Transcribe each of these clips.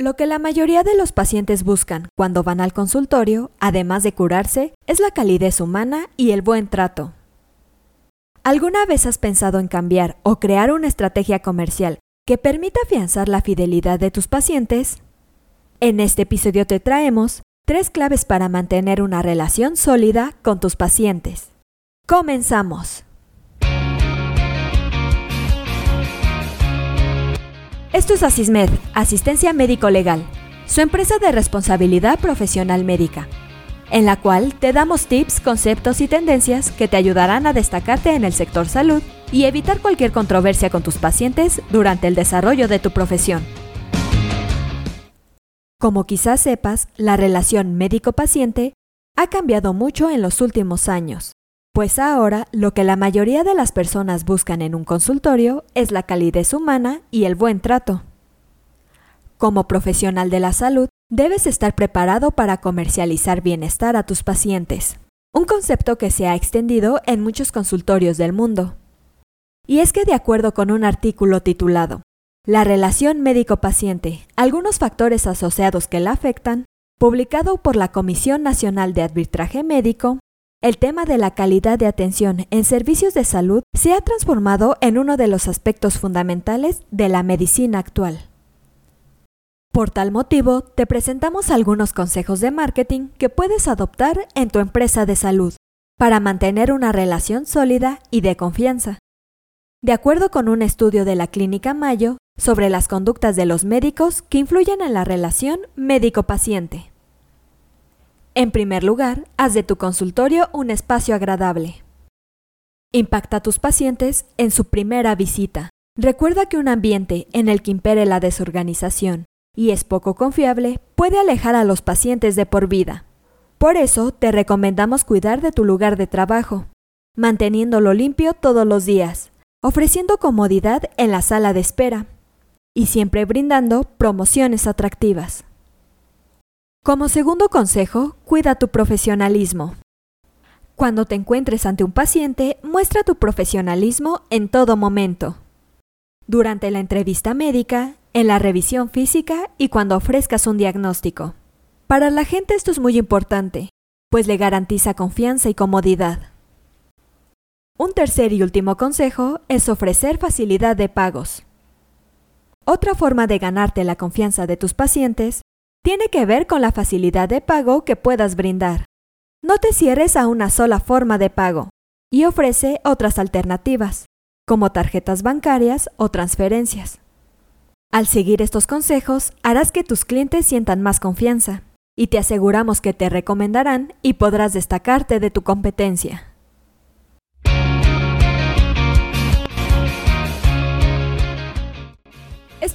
Lo que la mayoría de los pacientes buscan cuando van al consultorio, además de curarse, es la calidez humana y el buen trato. ¿Alguna vez has pensado en cambiar o crear una estrategia comercial que permita afianzar la fidelidad de tus pacientes? En este episodio te traemos tres claves para mantener una relación sólida con tus pacientes. Comenzamos. Esto es Asismed, Asistencia Médico Legal, su empresa de responsabilidad profesional médica, en la cual te damos tips, conceptos y tendencias que te ayudarán a destacarte en el sector salud y evitar cualquier controversia con tus pacientes durante el desarrollo de tu profesión. Como quizás sepas, la relación médico-paciente ha cambiado mucho en los últimos años. Pues ahora lo que la mayoría de las personas buscan en un consultorio es la calidez humana y el buen trato. Como profesional de la salud, debes estar preparado para comercializar bienestar a tus pacientes, un concepto que se ha extendido en muchos consultorios del mundo. Y es que de acuerdo con un artículo titulado La relación médico-paciente, algunos factores asociados que la afectan, publicado por la Comisión Nacional de Arbitraje Médico, el tema de la calidad de atención en servicios de salud se ha transformado en uno de los aspectos fundamentales de la medicina actual. Por tal motivo, te presentamos algunos consejos de marketing que puedes adoptar en tu empresa de salud para mantener una relación sólida y de confianza. De acuerdo con un estudio de la Clínica Mayo sobre las conductas de los médicos que influyen en la relación médico-paciente. En primer lugar, haz de tu consultorio un espacio agradable. Impacta a tus pacientes en su primera visita. Recuerda que un ambiente en el que impere la desorganización y es poco confiable puede alejar a los pacientes de por vida. Por eso te recomendamos cuidar de tu lugar de trabajo, manteniéndolo limpio todos los días, ofreciendo comodidad en la sala de espera y siempre brindando promociones atractivas. Como segundo consejo, cuida tu profesionalismo. Cuando te encuentres ante un paciente, muestra tu profesionalismo en todo momento. Durante la entrevista médica, en la revisión física y cuando ofrezcas un diagnóstico. Para la gente esto es muy importante, pues le garantiza confianza y comodidad. Un tercer y último consejo es ofrecer facilidad de pagos. Otra forma de ganarte la confianza de tus pacientes tiene que ver con la facilidad de pago que puedas brindar. No te cierres a una sola forma de pago y ofrece otras alternativas, como tarjetas bancarias o transferencias. Al seguir estos consejos, harás que tus clientes sientan más confianza y te aseguramos que te recomendarán y podrás destacarte de tu competencia.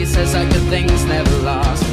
Everybody says that good things never last.